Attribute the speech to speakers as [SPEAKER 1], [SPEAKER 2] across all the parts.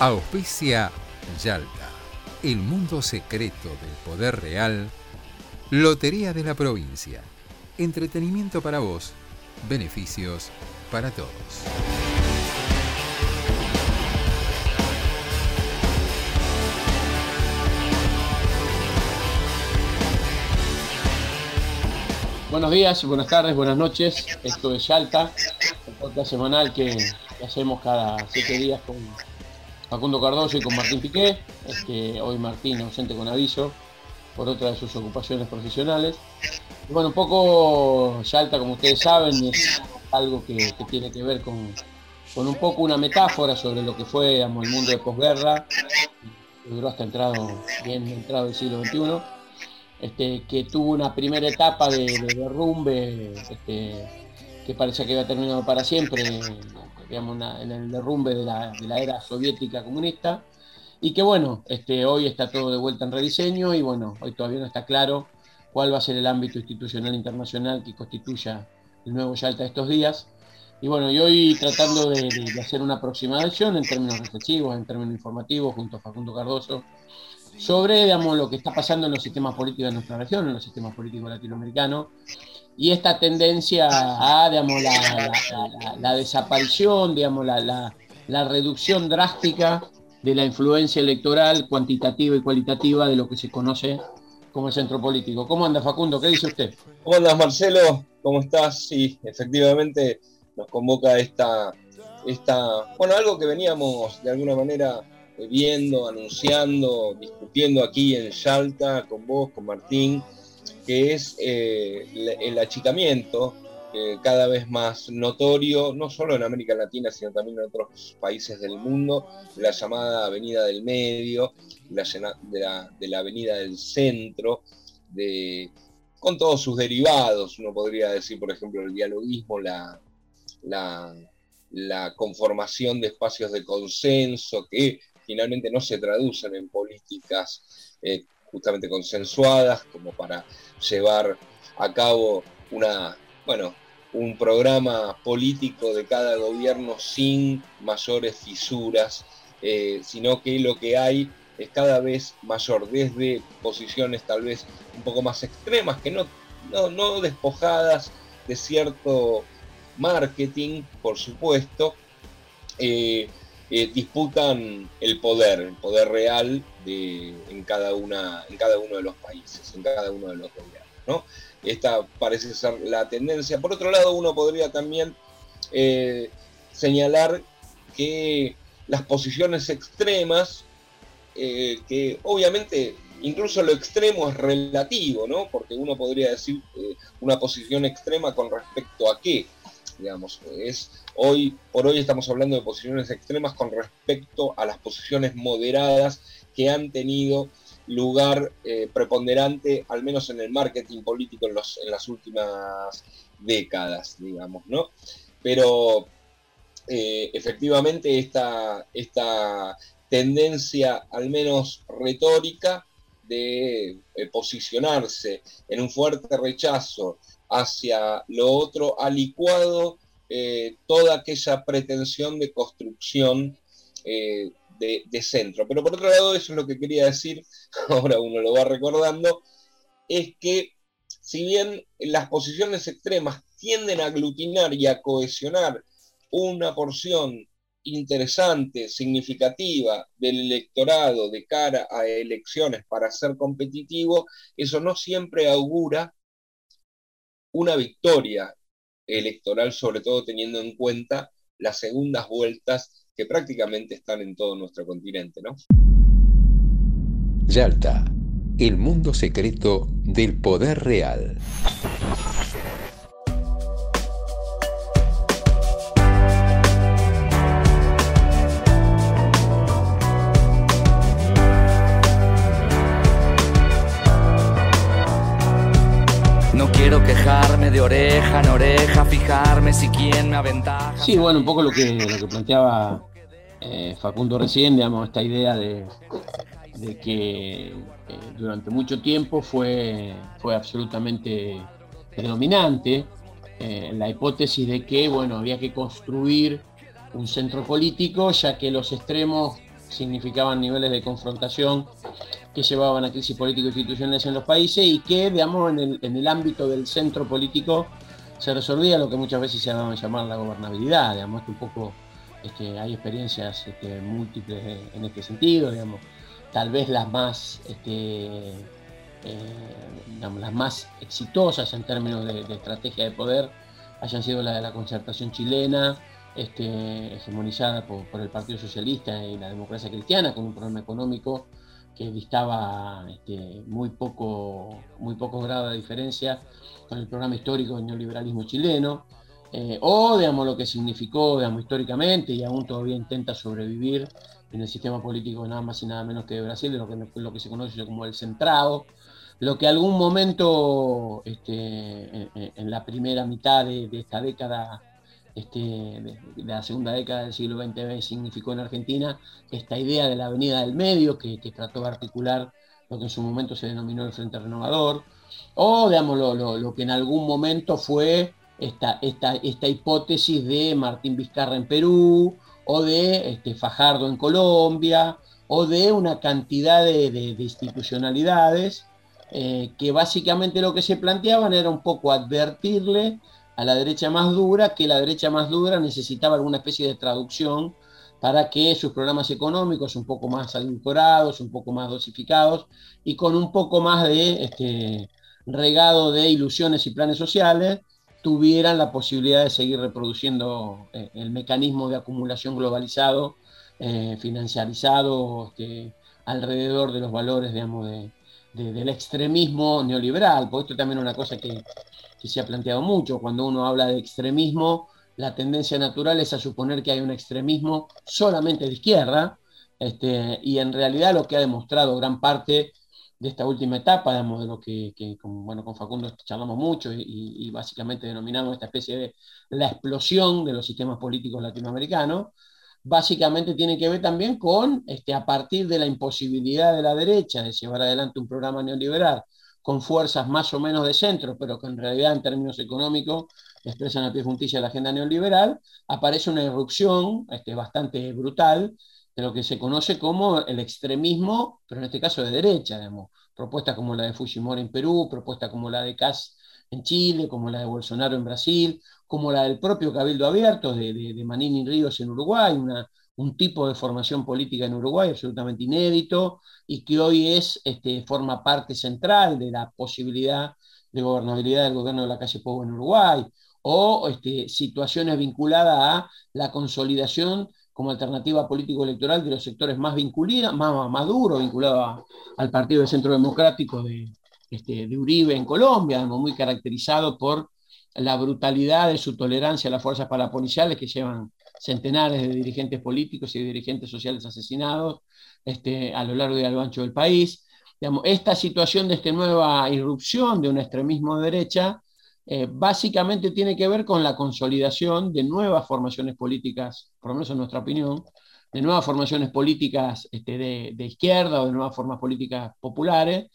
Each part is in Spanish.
[SPEAKER 1] Auspicia Yalta, el mundo secreto del poder real. Lotería de la provincia. Entretenimiento para vos, beneficios para todos.
[SPEAKER 2] Buenos días, buenas tardes, buenas noches. Esto es Yalta, el podcast semanal que, hacemos cada siete días con Facundo Cardoso y con Martín Piqué. Este, hoy Martín ausente con aviso por otra de sus ocupaciones profesionales. Bueno, un poco Yalta, como ustedes saben, es algo que, tiene que ver con, con un poco una metáfora sobre lo que fue el mundo de posguerra, que duró hasta entrado, bien entrado el siglo XXI este, que tuvo una primera etapa de, de derrumbe este, que parecía que iba a terminar para siempre, digamos, en el derrumbe de la, era soviética comunista, y que bueno, este, hoy está todo de vuelta en rediseño y bueno, hoy todavía no está claro cuál va a ser el ámbito institucional internacional que constituya el nuevo Yalta estos días. Y bueno, y hoy tratando de hacer una aproximación en términos reflexivos, en términos informativos, junto a Facundo Cardoso, sobre digamos, lo que está pasando en los sistemas políticos de nuestra región, en los sistemas políticos latinoamericanos, y esta tendencia a digamos, la, la- desaparición, digamos, la, reducción drástica de la influencia electoral cuantitativa y cualitativa de lo que se conoce como el centro político. ¿Cómo anda Facundo? ¿Qué dice usted?
[SPEAKER 3] ¿Cómo andas, Marcelo? ¿Cómo estás? Sí, efectivamente nos convoca esta, esta, bueno, algo que veníamos de alguna manera viendo, anunciando, discutiendo aquí en Yalta con vos, con Martín, que es eh, el achicamiento eh, cada vez más notorio, no solo en América Latina, sino también en otros países del mundo, la llamada Avenida del Medio, la de, la, Avenida del Centro, con todos sus derivados, uno podría decir, por ejemplo, el dialoguismo, la conformación de espacios de consenso que finalmente no se traducen en políticas eh, justamente consensuadas, como para llevar a cabo una, bueno, un programa político de cada gobierno sin mayores fisuras, eh, sino que lo que hay es cada vez mayor, desde posiciones tal vez un poco más extremas, que no, no, despojadas de cierto marketing, por supuesto, eh, eh, disputan el poder, el poder real de, en, cada una, en cada uno de los países, en cada uno de los gobiernos. ¿no? Esta parece ser la tendencia. Por otro lado, uno podría también eh, señalar que las posiciones extremas, eh, que obviamente incluso lo extremo es relativo, ¿no? Porque uno podría decir una posición extrema con respecto a qué, digamos, es hoy por hoy estamos hablando de posiciones extremas con respecto a las posiciones moderadas que han tenido lugar eh, preponderante, al menos en el marketing político en, los, en las últimas décadas, digamos, ¿no? Pero eh, efectivamente esta, esta tendencia, al menos retórica, de eh, posicionarse en un fuerte rechazo hacia lo otro, ha licuado eh, toda aquella pretensión de construcción eh, de, de, centro. Pero por otro lado, eso es lo que quería decir, ahora uno lo va recordando, es que si bien las posiciones extremas tienden a aglutinar y a cohesionar una porción interesante, significativa del electorado de cara a elecciones para ser competitivo, eso no siempre augura una victoria electoral, sobre todo teniendo en cuenta las segundas vueltas que prácticamente están en todo nuestro continente, ¿no?
[SPEAKER 1] Yalta, el mundo secreto del poder real.
[SPEAKER 4] Oreja en oreja, fijarme si quién me aventaja.
[SPEAKER 2] Sí, bueno, un poco lo que, lo que planteaba eh, Facundo recién, digamos, esta idea de, que eh, durante mucho tiempo fue, fue absolutamente predominante eh, la hipótesis de que, bueno, había que construir un centro político, ya que los extremos significaban niveles de confrontación que llevaban a crisis político-institucionales en los países y que, digamos, en el, ámbito del centro político se resolvía lo que muchas veces se llama llamar la gobernabilidad, digamos, que un poco este, hay experiencias este, múltiples en este sentido, digamos, tal vez las más, este, eh, las más exitosas en términos de, estrategia de poder hayan sido la de la concertación chilena, este, hegemonizada por, el Partido Socialista y la democracia cristiana, con un problema económico que distaba este, muy, poco, muy poco grado de diferencia con el programa histórico del neoliberalismo chileno, eh, o digamos, lo que significó digamos, históricamente y aún todavía intenta sobrevivir en el sistema político nada más y nada menos que de Brasil, lo que, lo que se conoce como el centrado, lo que algún momento este, en, la primera mitad de esta década este, de, la segunda década del siglo XX significó en Argentina esta idea de la Avenida del Medio, que, trató de articular lo que en su momento se denominó el Frente Renovador, o digamos, lo, que en algún momento fue esta, esta, esta, hipótesis de Martín Vizcarra en Perú, o de este, Fajardo en Colombia, o de una cantidad de, institucionalidades eh, que básicamente lo que se planteaban era un poco advertirle a la derecha más dura, que la derecha más dura necesitaba alguna especie de traducción para que sus programas económicos un poco más edulcorados, un poco más dosificados y con un poco más de este, regado de ilusiones y planes sociales, tuvieran la posibilidad de seguir reproduciendo eh, el mecanismo de acumulación globalizado, eh, financiarizado este, alrededor de los valores, digamos, del extremismo neoliberal, porque esto también es una cosa que que se ha planteado mucho. Cuando uno habla de extremismo, la tendencia natural es a suponer que hay un extremismo solamente de izquierda, este, y en realidad lo que ha demostrado gran parte de esta última etapa, de lo que, con, bueno, con Facundo charlamos mucho y, básicamente denominamos esta especie de la explosión de los sistemas políticos latinoamericanos, básicamente tiene que ver también con, este, a partir de la imposibilidad de la derecha de llevar adelante un programa neoliberal con fuerzas más o menos de centro, pero que en realidad en términos económicos expresan a pie juntilla la agenda neoliberal, aparece una irrupción este, bastante brutal de lo que se conoce como el extremismo, pero en este caso de derecha, digamos, propuestas como la de Fujimori en Perú, propuestas como la de Kass en Chile, como la de Bolsonaro en Brasil, como la del propio Cabildo Abierto de, de, Manini Ríos en Uruguay, una, un tipo de formación política en Uruguay absolutamente inédito y que hoy es, este, forma parte central de la posibilidad de gobernabilidad del gobierno de la calle Pogo en Uruguay, o este, situaciones vinculadas a la consolidación como alternativa político-electoral de los sectores más vinculados, más, duros, vinculados al Partido de Centro Democrático de, este, de Uribe en Colombia, muy caracterizado por la brutalidad de su tolerancia a las fuerzas parapoliciales que llevan centenares de dirigentes políticos y dirigentes sociales asesinados este, a lo largo y a lo ancho del país. Esta situación de esta nueva irrupción de un extremismo de derecha eh, básicamente tiene que ver con la consolidación de nuevas formaciones políticas, por lo menos en nuestra opinión, de nuevas formaciones políticas este, de, de, izquierda o de nuevas formas políticas populares,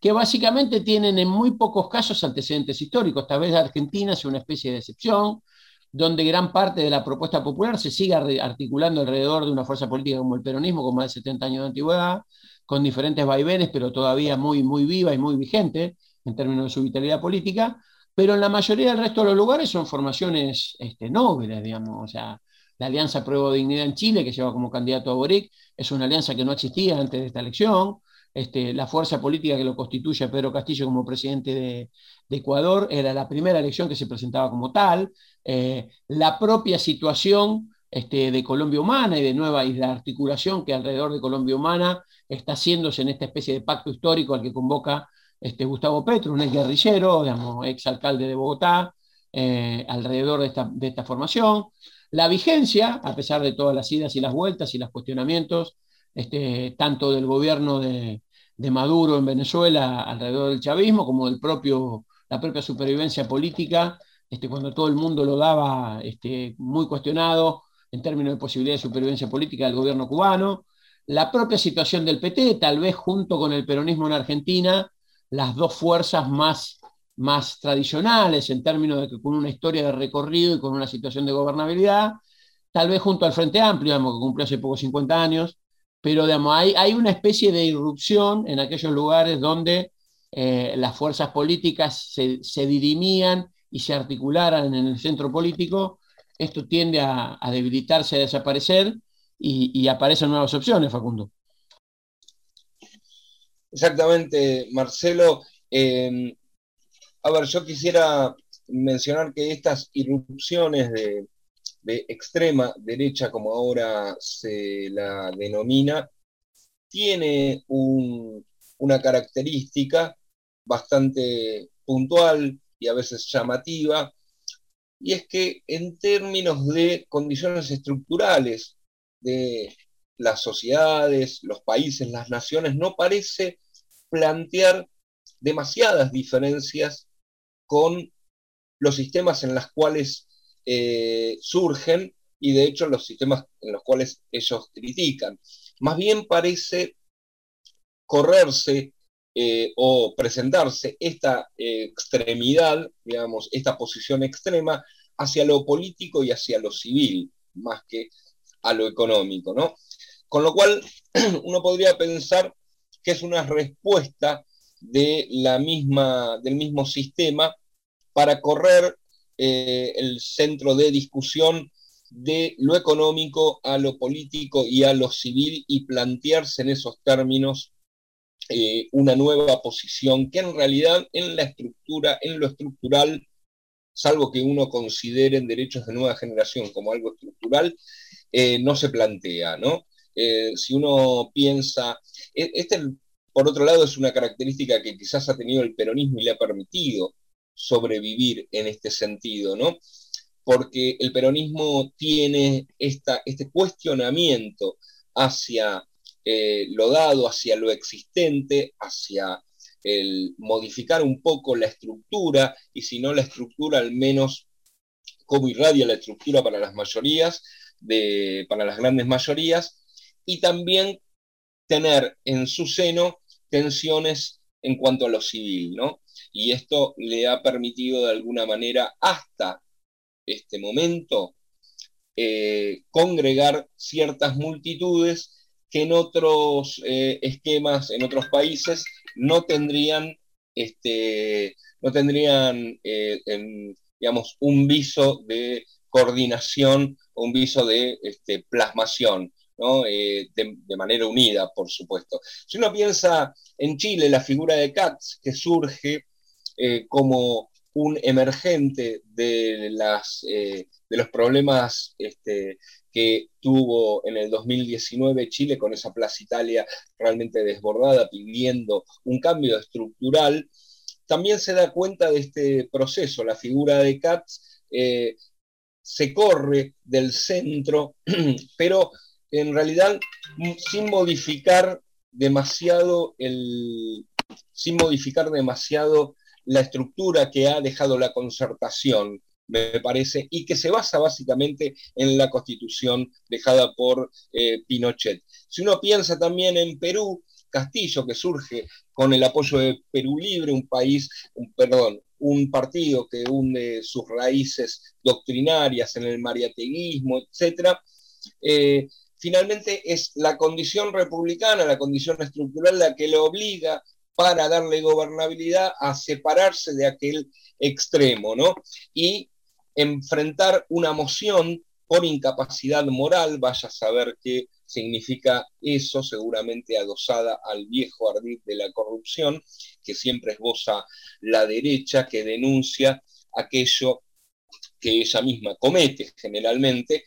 [SPEAKER 2] que básicamente tienen en muy pocos casos antecedentes históricos. Tal vez Argentina sea una especie de excepción, donde gran parte de la propuesta popular se siga articulando alrededor de una fuerza política como el peronismo, con más de 70 años de antigüedad, con diferentes vaivenes, pero todavía muy, muy viva y muy vigente en términos de su vitalidad política, pero en la mayoría del resto de los lugares son formaciones este, nobles, digamos, o sea, la Alianza Prueba de Dignidad en Chile, que lleva como candidato a Boric, es una alianza que no existía antes de esta elección, este, la fuerza política que lo constituye a Pedro Castillo como presidente de, Ecuador era la primera elección que se presentaba como tal, eh, la propia situación este, de Colombia Humana y de nueva y la articulación que alrededor de Colombia Humana está haciéndose en esta especie de pacto histórico al que convoca este, Gustavo Petro, un ex guerrillero, ex alcalde de Bogotá, eh, alrededor de esta, de esta formación. La vigencia, a pesar de todas las idas y las vueltas y los cuestionamientos, este, tanto del gobierno de, Maduro en Venezuela alrededor del chavismo, como del propio la propia supervivencia política, este, cuando todo el mundo lo daba este, muy cuestionado en términos de posibilidad de supervivencia política del gobierno cubano, la propia situación del PT, tal vez junto con el peronismo en Argentina, las dos fuerzas más, más tradicionales en términos de que con una historia de recorrido y con una situación de gobernabilidad, tal vez junto al Frente Amplio, que cumplió hace poco 50 años, pero digamos, hay, hay una especie de irrupción en aquellos lugares donde eh, las fuerzas políticas se, se, dirimían y se articularan en el centro político, esto tiende a, a debilitarse, a desaparecer y, aparecen nuevas opciones, Facundo.
[SPEAKER 3] Exactamente, Marcelo. Eh, a ver, yo quisiera mencionar que estas irrupciones de, de extrema derecha, como ahora se la denomina, tiene un, una característica bastante puntual y a veces llamativa, y es que en términos de condiciones estructurales de las sociedades, los países, las naciones, no parece plantear demasiadas diferencias con los sistemas en los cuales eh, surgen y de hecho los sistemas en los cuales ellos critican. Más bien parece correrse eh, o presentarse esta eh, extremidad, digamos, esta posición extrema hacia lo político y hacia lo civil, más que a lo económico, ¿no? Con lo cual, uno podría pensar que es una respuesta de la misma, del mismo sistema para correr eh, el centro de discusión de lo económico a lo político y a lo civil y plantearse en esos términos eh, una nueva posición que en realidad en la estructura, en lo estructural, salvo que uno considere en derechos de nueva generación como algo estructural, eh, no se plantea, ¿no? Si uno piensa, e, este por otro lado es una característica que quizás ha tenido el peronismo y le ha permitido sobrevivir en este sentido, ¿no? Porque el peronismo tiene esta, este cuestionamiento hacia eh, lo dado, hacia lo existente, hacia el modificar un poco la estructura, y si no la estructura, al menos cómo irradia la estructura para las mayorías, de, para las grandes mayorías, y también tener en su seno tensiones en cuanto a lo civil, ¿no? Y esto le ha permitido de alguna manera hasta este momento eh, congregar ciertas multitudes que en otros eh, esquemas, en otros países, no tendrían, este, no tendrían eh, digamos, un viso de coordinación un viso de este, plasmación. ¿no? De, manera unida, por supuesto. Si uno piensa en Chile, la figura de Katz, que surge eh, como un emergente de, las, eh, de los problemas este, que tuvo en el 2019 Chile con esa Plaza Italia realmente desbordada, pidiendo un cambio estructural, también se da cuenta de este proceso. La figura de Katz eh, se corre del centro, pero en realidad sin modificar demasiado el, sin modificar demasiado la estructura que ha dejado la concertación, me parece, y que se basa básicamente en la constitución dejada por eh, Pinochet. Si uno piensa también en Perú, Castillo, que surge con el apoyo de Perú Libre, un país, un, perdón, un partido que hunde sus raíces doctrinarias en el mariateguismo, etc., eh, finalmente es la condición republicana, la condición estructural la que le obliga para darle gobernabilidad a separarse de aquel extremo, ¿no? Y enfrentar una moción por incapacidad moral, vaya a saber qué significa eso, seguramente adosada al viejo ardid de la corrupción, que siempre esboza la derecha, que denuncia aquello que ella misma comete generalmente,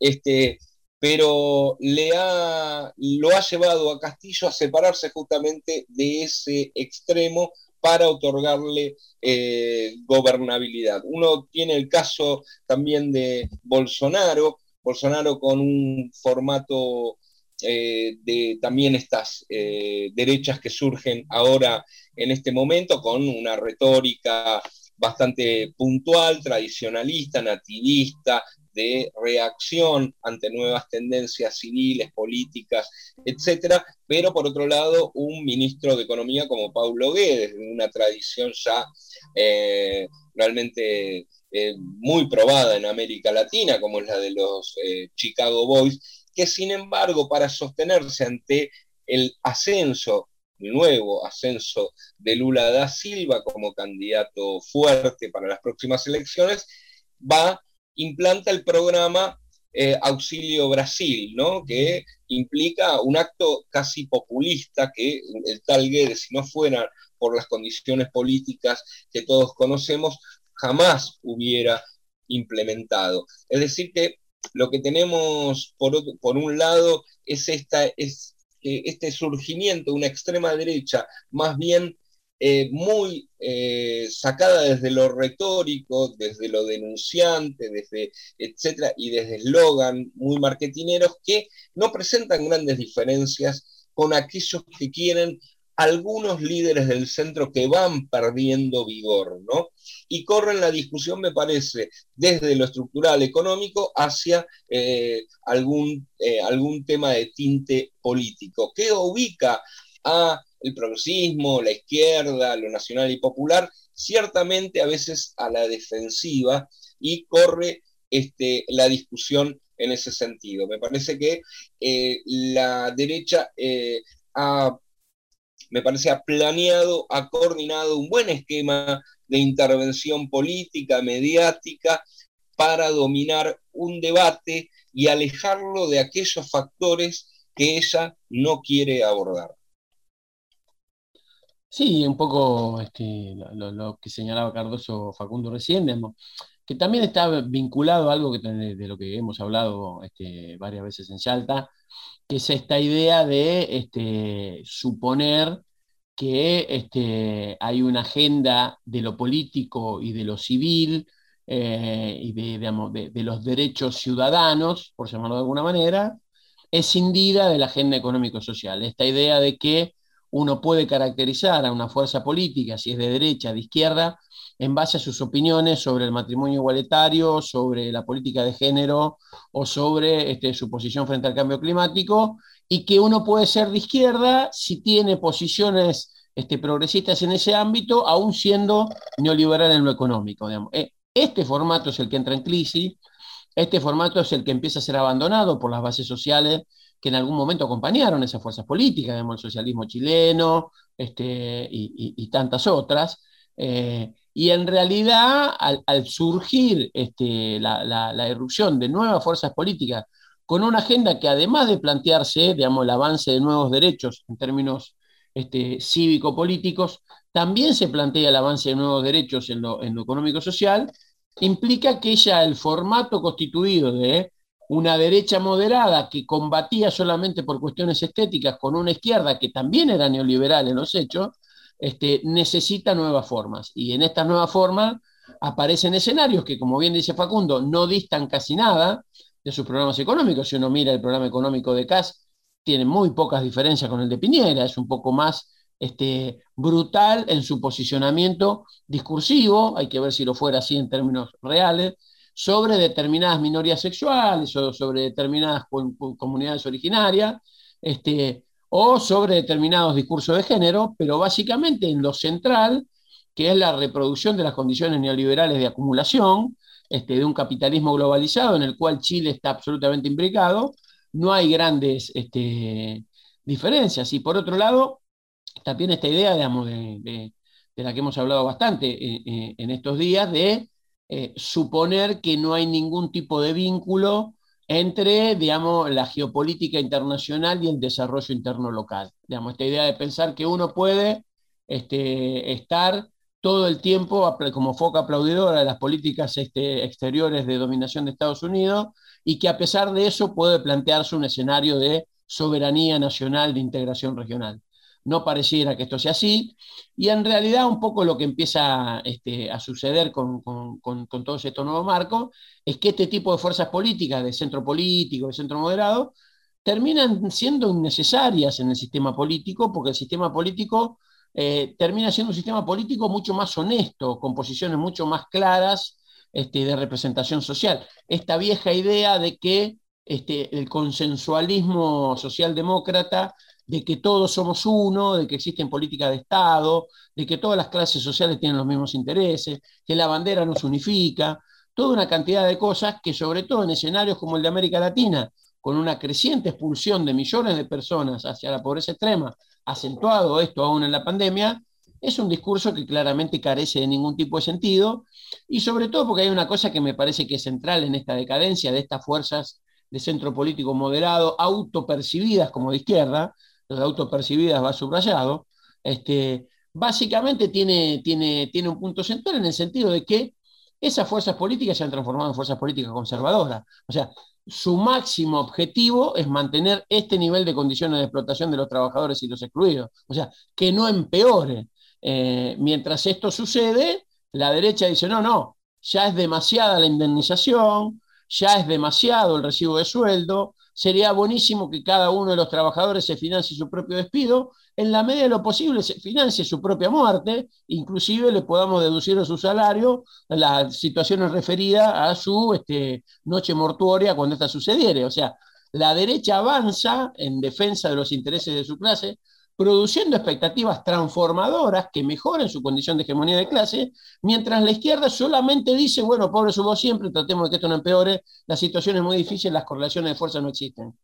[SPEAKER 3] este, pero le ha, lo ha llevado a Castillo a separarse justamente de ese extremo para otorgarle eh, gobernabilidad. Uno tiene el caso también de Bolsonaro, Bolsonaro con un formato eh, de también estas eh, derechas que surgen ahora en este momento con una retórica bastante puntual, tradicionalista, nativista, de reacción ante nuevas tendencias civiles, políticas, etcétera, pero por otro lado, un ministro de Economía como Paulo Guedes, de una tradición ya eh, realmente muy probada en América Latina, como es la de los Chicago Boys, que sin embargo para sostenerse ante el ascenso, el nuevo ascenso de Lula da Silva como candidato fuerte para las próximas elecciones, va, implanta el programa eh, Auxilio Brasil, ¿no? que implica un acto casi populista que el tal Guedes, si no fuera por las condiciones políticas que todos conocemos, jamás hubiera implementado. Es decir, que lo que tenemos por, por un lado es, esta, es este surgimiento de una extrema derecha más bien eh, muy eh, sacada desde lo retórico, desde lo denunciante, desde etcétera, y desde eslogan muy marketineros que no presentan grandes diferencias con aquellos que quieren algunos líderes del centro que van perdiendo vigor, ¿no? Y corren la discusión, me parece, desde lo estructural económico hacia eh, algún, algún tema de tinte político, que ubica a el progresismo, la izquierda, lo nacional y popular, ciertamente a veces a la defensiva y corre este, la discusión en ese sentido. Me parece que eh, la derecha ha me parece, ha planeado, ha coordinado un buen esquema de intervención política, mediática, para dominar un debate y alejarlo de aquellos factores que ella no quiere abordar.
[SPEAKER 2] Sí, un poco este, lo, que señalaba Cardoso Facundo recién, que también está vinculado a algo que, de lo que hemos hablado este, varias veces en Salta, que es esta idea de este, suponer que hay una agenda de lo político y de lo civil eh, y de, los derechos ciudadanos, por llamarlo de alguna manera, escindida de la agenda económico-social. Esta idea de que uno puede caracterizar a una fuerza política, si es de derecha, de izquierda, en base a sus opiniones sobre el matrimonio igualitario, sobre la política de género o sobre este, su posición frente al cambio climático, y que uno puede ser de izquierda si tiene posiciones este, progresistas en ese ámbito, aún siendo neoliberal en lo económico. Eh, este formato es el que entra en crisis, este formato es el que empieza a ser abandonado por las bases sociales que en algún momento acompañaron esas fuerzas políticas, el socialismo chileno este, y, tantas otras. Eh, y en realidad, al, surgir este, la, la, irrupción de nuevas fuerzas políticas con una agenda que además de plantearse, digamos, el avance de nuevos derechos en términos este, cívico-políticos, también se plantea el avance de nuevos derechos en lo económico-social, implica que ya el formato constituido de una derecha moderada que combatía solamente por cuestiones estéticas con una izquierda que también era neoliberal en los hechos, este, necesita nuevas formas. Y en estas nuevas formas aparecen escenarios que, como bien dice Facundo, no distan casi nada de sus programas económicos. Si uno mira el programa económico de CAS, tiene muy pocas diferencias con el de Piñera, es un poco más este, brutal en su posicionamiento discursivo, hay que ver si lo fuera así en términos reales, sobre determinadas minorías sexuales o sobre determinadas comunidades originarias, este, o sobre determinados discursos de género, pero básicamente en lo central, que es la reproducción de las condiciones neoliberales de acumulación, este, de un capitalismo globalizado en el cual Chile está absolutamente imbricado, no hay grandes este, diferencias. Y por otro lado, también esta idea, de, la que hemos hablado bastante eh, eh, en estos días, de eh, suponer que no hay ningún tipo de vínculo entre, digamos, la geopolítica internacional y el desarrollo interno local. Digamos, esta idea de pensar que uno puede este, estar todo el tiempo como foca aplaudidora de las políticas este, exteriores de dominación de Estados Unidos y que a pesar de eso puede plantearse un escenario de soberanía nacional, de integración regional. No pareciera que esto sea así, y en realidad un poco lo que empieza este, a suceder con, con, con, con todos estos nuevos marcos es que este tipo de fuerzas políticas, de centro político, de centro moderado, terminan siendo innecesarias en el sistema político, porque el sistema político eh, termina siendo un sistema político mucho más honesto, con posiciones mucho más claras este, de representación social. Esta vieja idea de que este, el consensualismo socialdemócrata, de que todos somos uno, de que existen políticas de Estado, de que todas las clases sociales tienen los mismos intereses, que la bandera nos unifica, toda una cantidad de cosas que sobre todo en escenarios como el de América Latina, con una creciente expulsión de millones de personas hacia la pobreza extrema, acentuado esto aún en la pandemia, es un discurso que claramente carece de ningún tipo de sentido y sobre todo porque hay una cosa que me parece que es central en esta decadencia de estas fuerzas de centro político moderado, autopercibidas como de izquierda, los autopercibidas va subrayado, este, básicamente tiene, tiene, tiene un punto central en el sentido de que esas fuerzas políticas se han transformado en fuerzas políticas conservadoras. O sea, su máximo objetivo es mantener este nivel de condiciones de explotación de los trabajadores y los excluidos. O sea, que no empeore. Eh, mientras esto sucede, la derecha dice, no, no, ya es demasiada la indemnización, ya es demasiado el recibo de sueldo, sería buenísimo que cada uno de los trabajadores se financie su propio despido, en la medida de lo posible se financie su propia muerte, inclusive le podamos deducir de su salario las situaciones referidas a su este, noche mortuoria cuando esta sucediere. O sea, la derecha avanza en defensa de los intereses de su clase, produciendo expectativas transformadoras que mejoren su condición de hegemonía de clase, mientras la izquierda solamente dice, bueno, pobre somos siempre, tratemos de que esto no empeore, la situación es muy difícil, las correlaciones de fuerza no existen.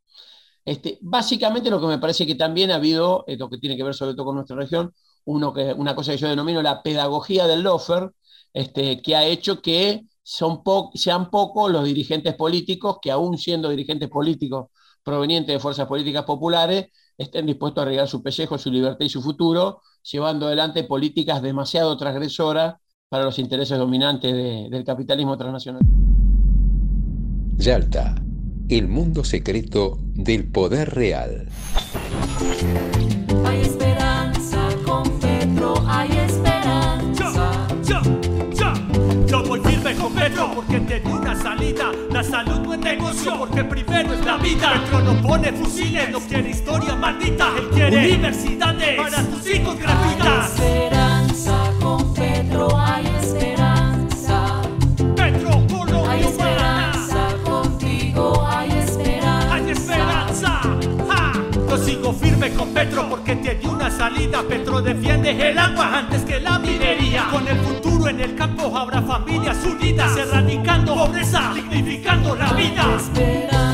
[SPEAKER 2] Este, básicamente lo que me parece que también ha habido, lo que tiene que ver sobre todo con nuestra región, uno que, una cosa que yo denomino la pedagogía del lofer, este, que ha hecho que son sean pocos los dirigentes políticos que aún siendo dirigentes políticos provenientes de fuerzas políticas populares, estén dispuestos a arriesgar su pellejo, su libertad y su futuro, llevando adelante políticas demasiado transgresoras para los intereses dominantes del capitalismo transnacional.
[SPEAKER 1] Yalta, el mundo secreto del poder real.
[SPEAKER 5] Hay esperanza con Petro, hay esperanza.
[SPEAKER 6] Yo, yo, yo voy firme con Petro porque te vida. Petro no pone fusiles, no quiere historia maldita. Él quiere universidades para tus hijos
[SPEAKER 5] Hay
[SPEAKER 6] gratuitas.
[SPEAKER 5] esperanza con Petro, hay esperanza.
[SPEAKER 6] Petro, polo,
[SPEAKER 5] Hay esperanza contigo, hay esperanza.
[SPEAKER 6] Hay esperanza. ¡Ja! Yo sigo firme con Petro porque di una salida. Petro defiende el agua antes que la minería. Con el futuro en el campo habrá familias unidas, erradicando pobreza, dignificando la vida.
[SPEAKER 5] esperanza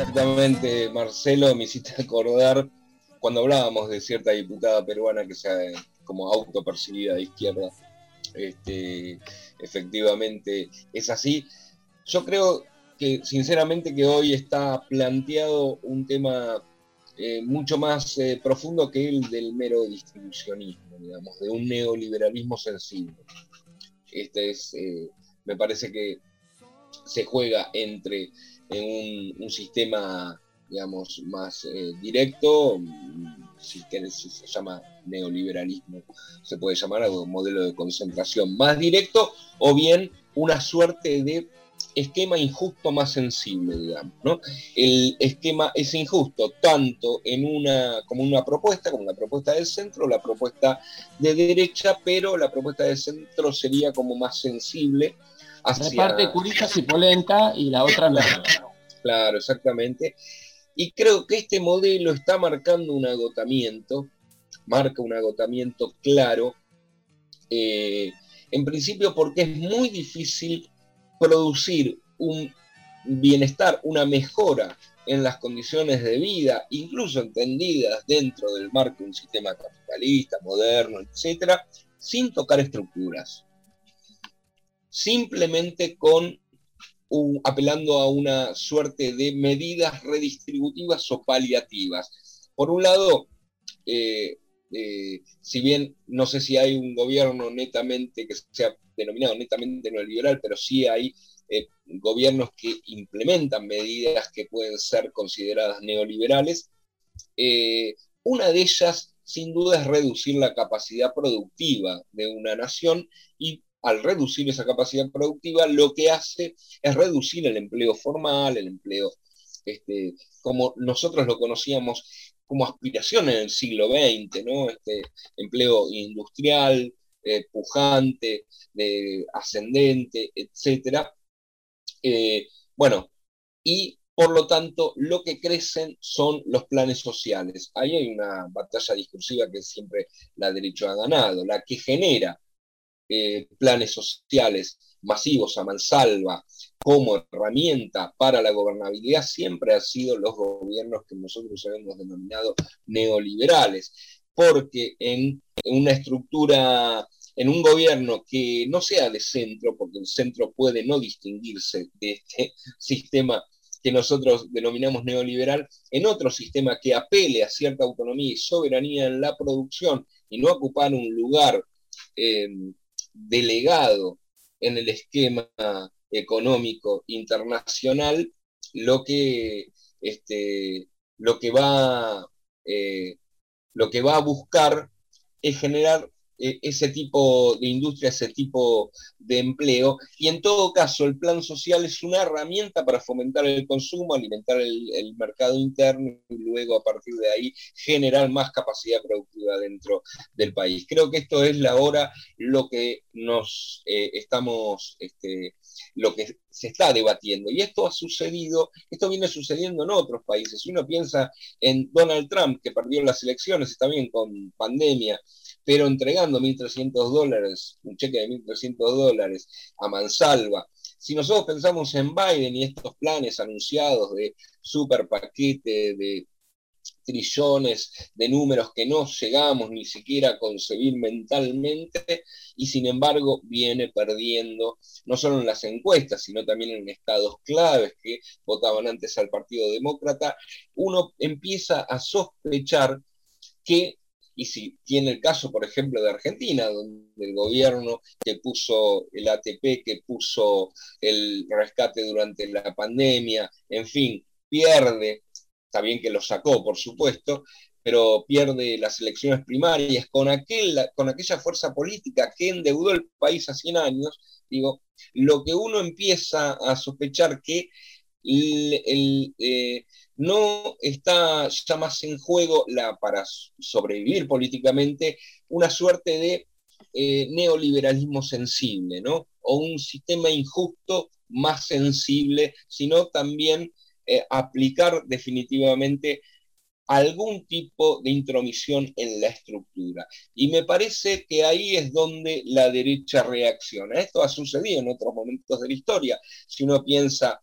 [SPEAKER 3] Exactamente, Marcelo, me hiciste acordar cuando hablábamos de cierta diputada peruana que sea como autopercibida de izquierda. Este, efectivamente es así. Yo creo que sinceramente que hoy está planteado un tema eh, mucho más eh, profundo que el del mero distribucionismo, digamos, de un neoliberalismo sensible. Este es, eh, me parece que se juega entre en un, sistema, digamos, más eh, directo, si, querés, se llama neoliberalismo, se puede llamar algo, un modelo de concentración más directo, o bien una suerte de esquema injusto más sensible, digamos, ¿no? El esquema es injusto tanto en una, como una propuesta, como la propuesta del centro, la propuesta de derecha, pero la propuesta del centro sería como más sensible hacia...
[SPEAKER 2] Reparte curillas y polenta y la otra no.
[SPEAKER 3] Claro, exactamente. Y creo que este modelo está marcando un agotamiento, marca un agotamiento claro, eh, en principio porque es muy difícil producir un bienestar, una mejora en las condiciones de vida, incluso entendidas dentro del marco de un sistema capitalista, moderno, etcétera, sin tocar estructuras. Simplemente con apelando a una suerte de medidas redistributivas o paliativas. Por un lado, eh, eh, si bien no sé si hay un gobierno netamente que sea denominado netamente neoliberal, pero sí hay eh, gobiernos que implementan medidas que pueden ser consideradas neoliberales. Una de ellas, sin duda, es reducir la capacidad productiva de una nación y al reducir esa capacidad productiva, lo que hace es reducir el empleo formal, el empleo este, como nosotros lo conocíamos como aspiración en el siglo XX, ¿no? Este empleo industrial, eh, pujante, de, ascendente, etcétera. Eh, bueno, y por lo tanto, lo que crecen son los planes sociales. Ahí hay una batalla discursiva que siempre la derecha ha ganado, la que genera eh, planes sociales masivos a mansalva como herramienta para la gobernabilidad siempre han sido los gobiernos que nosotros hemos denominado neoliberales, porque en, una estructura en un gobierno que no sea de centro, porque el centro puede no distinguirse de este sistema que nosotros denominamos neoliberal, en otro sistema que apele a cierta autonomía y soberanía en la producción y no ocupar un lugar eh, delegado en el esquema económico internacional, lo que, este, lo que, va, eh, lo que va a buscar es generar ese tipo de industria, ese tipo de empleo. Y en todo caso, el plan social es una herramienta para fomentar el consumo, alimentar el, el mercado interno y luego a partir de ahí generar más capacidad productiva dentro del país. Creo que esto es la hora, lo que nos eh, estamos, este, lo que se está debatiendo. Y esto ha sucedido, esto viene sucediendo en otros países. Si uno piensa en Donald Trump, que perdió las elecciones, está bien con pandemia, pero entregando 1.300 dólares, un cheque de 1.300 dólares a mansalva. Si nosotros pensamos en Biden y estos planes anunciados de super paquete, de trillones de números que no llegamos ni siquiera a concebir mentalmente y sin embargo viene perdiendo no solo en las encuestas, sino también en estados claves que votaban antes al Partido Demócrata, uno empieza a sospechar que y si tiene el caso, por ejemplo, de Argentina, donde el gobierno que puso el ATP, que puso el rescate durante la pandemia, en fin, pierde, está bien que lo sacó, por supuesto, pero pierde las elecciones primarias con, aquel, con aquella fuerza política que endeudó el país a 100 años, digo, lo que uno empieza a sospechar que el, eh, no está ya más en juego la, para sobrevivir políticamente una suerte de eh, neoliberalismo sensible, ¿no? O un sistema injusto más sensible, sino también eh, aplicar definitivamente algún tipo de intromisión en la estructura. Y me parece que ahí es donde la derecha reacciona. Esto ha sucedido en otros momentos de la historia. Si uno piensa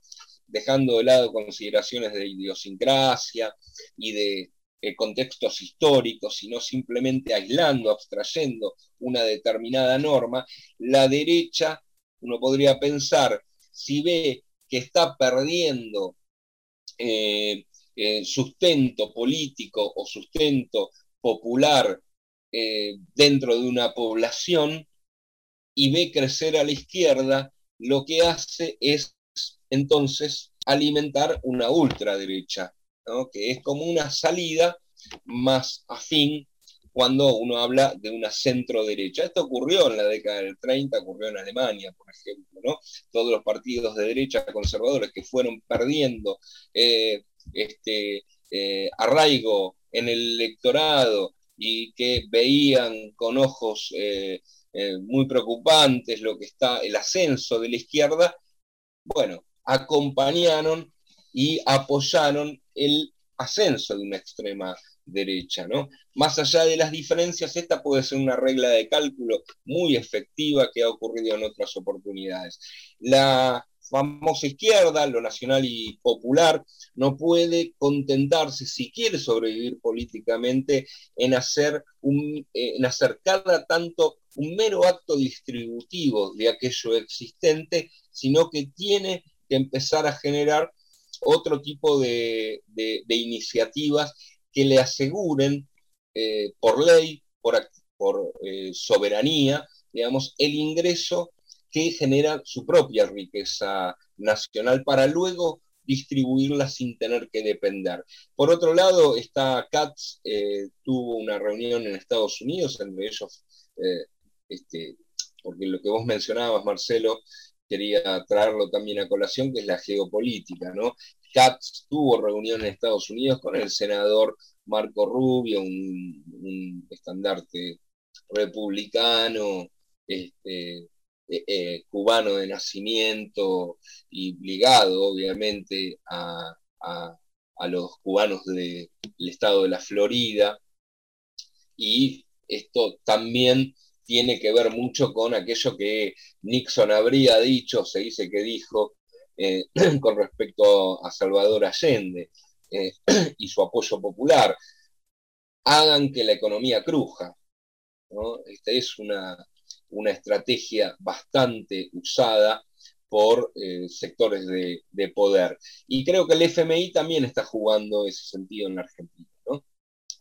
[SPEAKER 3] dejando de lado consideraciones de idiosincrasia y de eh, contextos históricos, sino simplemente aislando, abstrayendo una determinada norma, la derecha, uno podría pensar, si ve que está perdiendo eh, eh, sustento político o sustento popular dentro de una población y ve crecer a la izquierda, lo que hace es entonces alimentar una ultraderecha, que es como una salida más afín cuando uno habla de una centro derecha. Esto ocurrió en la década del 30, ocurrió en Alemania, por ejemplo, ¿no? Todos los partidos de derecha conservadores que fueron perdiendo eh, este, eh, arraigo en el electorado y que veían con ojos eh, muy preocupantes lo que está el ascenso de la izquierda, bueno, acompañaron y apoyaron el ascenso de una extrema derecha, ¿no? Más allá de las diferencias, esta puede ser una regla de cálculo muy efectiva que ha ocurrido en otras oportunidades. La famosa izquierda, lo nacional y popular, no puede contentarse, si quiere sobrevivir políticamente, en hacer, un, en hacer cada tanto un mero acto distributivo de aquello existente, sino que tiene que empezar a generar otro tipo de, de- de iniciativas que le aseguren eh, por ley, por eh, soberanía, digamos, el ingreso que genera su propia riqueza nacional para luego distribuirla sin tener que depender. Por otro lado, está Katz, eh, tuvo una reunión en Estados Unidos, entre ellos, eh, este, porque lo que vos mencionabas, Marcelo, quería traerlo también a colación, que es la geopolítica, ¿no? Katz tuvo reunión en Estados Unidos con el senador Marco Rubio, un, estandarte republicano, este, eh, eh, cubano de nacimiento y ligado obviamente a- a los cubanos del estado de la Florida. Y esto también tiene que ver mucho con aquello que Nixon habría dicho, se dice que dijo, eh, con respecto a Salvador Allende eh, y su apoyo popular. Hagan que la economía cruja. Esta es una, una estrategia bastante usada por eh, sectores de, de poder. Y creo que el FMI también está jugando ese sentido en la Argentina.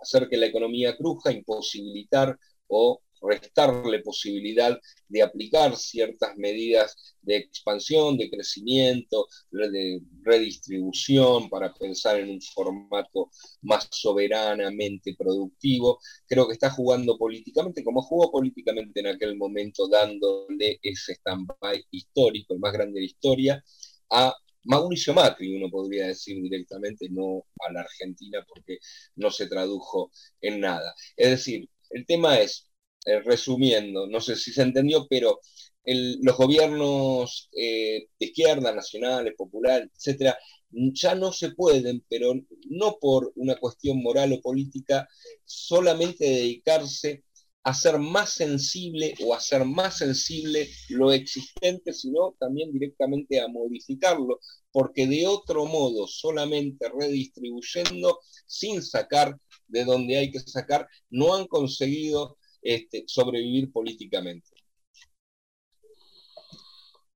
[SPEAKER 3] Hacer que la economía cruja, imposibilitar o restarle posibilidad de aplicar ciertas medidas de expansión, de crecimiento, de redistribución, para pensar en un formato más soberanamente productivo. Creo que está jugando políticamente, como jugó políticamente en aquel momento, dándole ese stand-by histórico, el más grande de la historia, a Mauricio Macri, uno podría decir directamente, no a la Argentina, porque no se tradujo en nada. Es decir, el tema es, eh, resumiendo, no sé si se entendió, pero los gobiernos eh, de izquierda, nacionales, populares, etcétera, ya no se pueden, pero no por una cuestión moral o política, solamente dedicarse a hacer más sensible o hacer más sensible lo existente, sino también directamente a modificarlo, porque de otro modo, solamente redistribuyendo, sin sacar de donde hay que sacar, no han conseguido este, sobrevivir políticamente.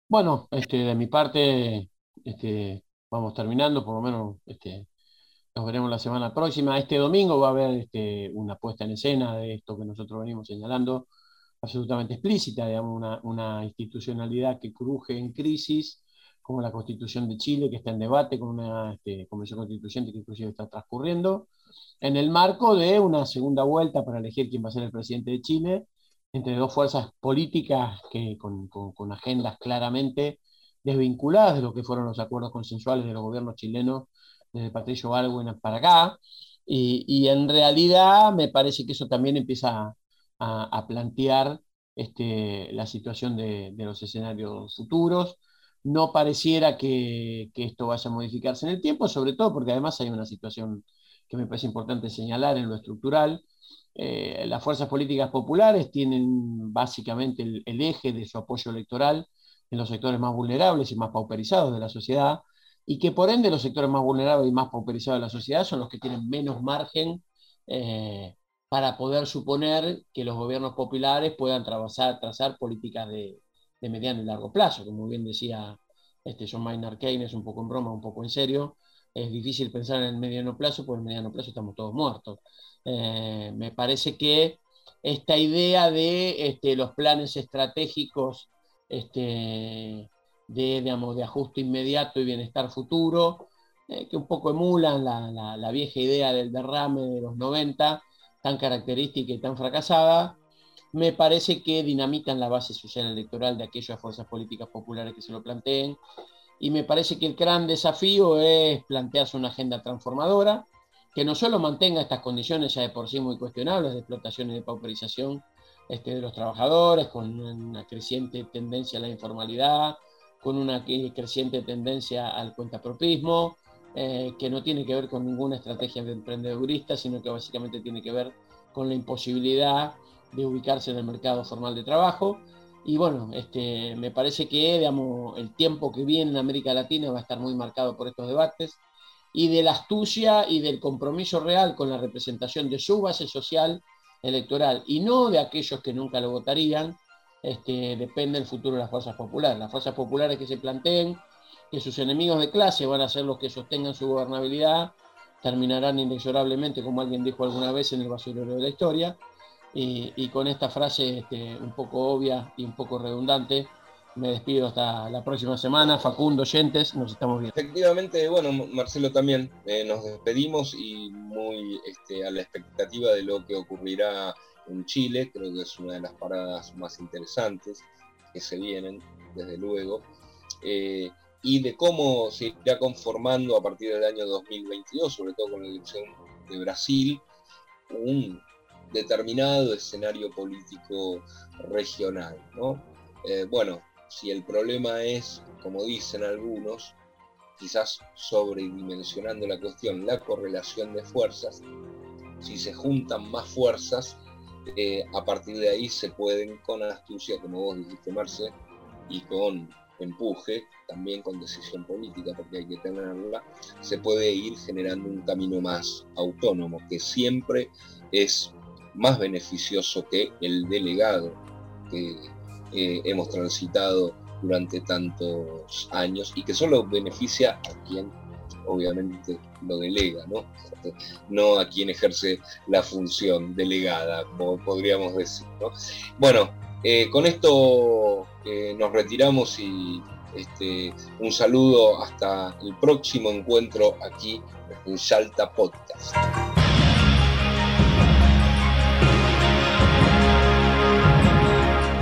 [SPEAKER 2] Bueno, este, de mi parte, este, vamos terminando, por lo menos este, nos veremos la semana próxima. Este domingo va a haber este, una puesta en escena de esto que nosotros venimos señalando, absolutamente explícita, digamos, una, una institucionalidad que cruje en crisis, como la Constitución de Chile, que está en debate con una este, convención constituyente que inclusive está transcurriendo, en el marco de una segunda vuelta para elegir quién va a ser el presidente de Chile, entre dos fuerzas políticas que, con, con- agendas claramente desvinculadas de lo que fueron los acuerdos consensuales de los gobiernos chilenos desde Patricio Aylwin para acá. Y, en realidad me parece que eso también empieza a, a plantear este, la situación de, de los escenarios futuros. No pareciera que, que esto vaya a modificarse en el tiempo, sobre todo porque además hay una situación que me parece importante señalar en lo estructural. Eh, las fuerzas políticas populares tienen básicamente el, eje de su apoyo electoral en los sectores más vulnerables y más pauperizados de la sociedad, y que por ende los sectores más vulnerables y más pauperizados de la sociedad son los que tienen menos margen eh, para poder suponer que los gobiernos populares puedan trazar, trazar políticas de, de mediano y largo plazo. Como bien decía este John Maynard Keynes, un poco en broma, un poco en serio, es difícil pensar en el mediano plazo, porque en el mediano plazo estamos todos muertos. Eh, me parece que esta idea de este, los planes estratégicos este, de, digamos, de ajuste inmediato y bienestar futuro, eh, que un poco emulan la, la- vieja idea del derrame de los 90, tan característica y tan fracasada, me parece que dinamitan la base social electoral de aquellas fuerzas políticas populares que se lo planteen, y me parece que el gran desafío es plantearse una agenda transformadora, que no solo mantenga estas condiciones ya de por sí muy cuestionables de explotación y de pauperización este, de los trabajadores, con una creciente tendencia a la informalidad, con una creciente tendencia al cuentapropismo, eh, que no tiene que ver con ninguna estrategia de emprendedurista, sino que básicamente tiene que ver con la imposibilidad de ubicarse en el mercado formal de trabajo, Y bueno, este, me parece que el tiempo que viene en América Latina va a estar muy marcado por estos debates y de la astucia y del compromiso real con la representación de su base social electoral y no de aquellos que nunca lo votarían, este, depende el futuro de las fuerzas populares. Las fuerzas populares que se planteen que sus enemigos de clase van a ser los que sostengan su gobernabilidad, terminarán inexorablemente, como alguien dijo alguna vez, en el basurero de la historia. Y, con esta frase este, un poco obvia y un poco redundante, me despido hasta la próxima semana. Facundo, oyentes, nos estamos viendo.
[SPEAKER 3] Efectivamente, bueno, Marcelo también, eh, nos despedimos y muy este, a la expectativa de lo que ocurrirá en Chile, creo que es una de las paradas más interesantes que se vienen, desde luego, eh, y de cómo se irá conformando a partir del año 2022, sobre todo con la elección de Brasil, un determinado escenario político regional. ¿no? Eh, bueno, si el problema es, como dicen algunos, quizás sobredimensionando la cuestión, la correlación de fuerzas, si se juntan más fuerzas, eh, a partir de ahí se pueden con astucia, como vos dijiste Marce, y con empuje, también con decisión política, porque hay que tenerla, se puede ir generando un camino más autónomo, que siempre es más beneficioso que el delegado que eh, hemos transitado durante tantos años y que solo beneficia a quien obviamente lo delega, ¿no? No a quien ejerce la función delegada, podríamos decir, ¿no? Bueno, eh, con esto eh, nos retiramos y este, un saludo hasta el próximo encuentro aquí en Salta Podcast.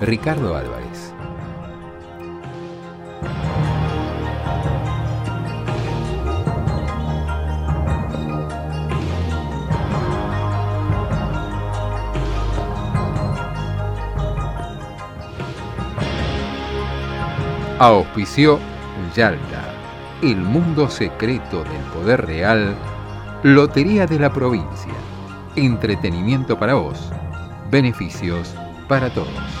[SPEAKER 1] Ricardo Álvarez. Auspició Yalta, el mundo secreto del poder real, Lotería de la provincia, entretenimiento para vos, beneficios para todos.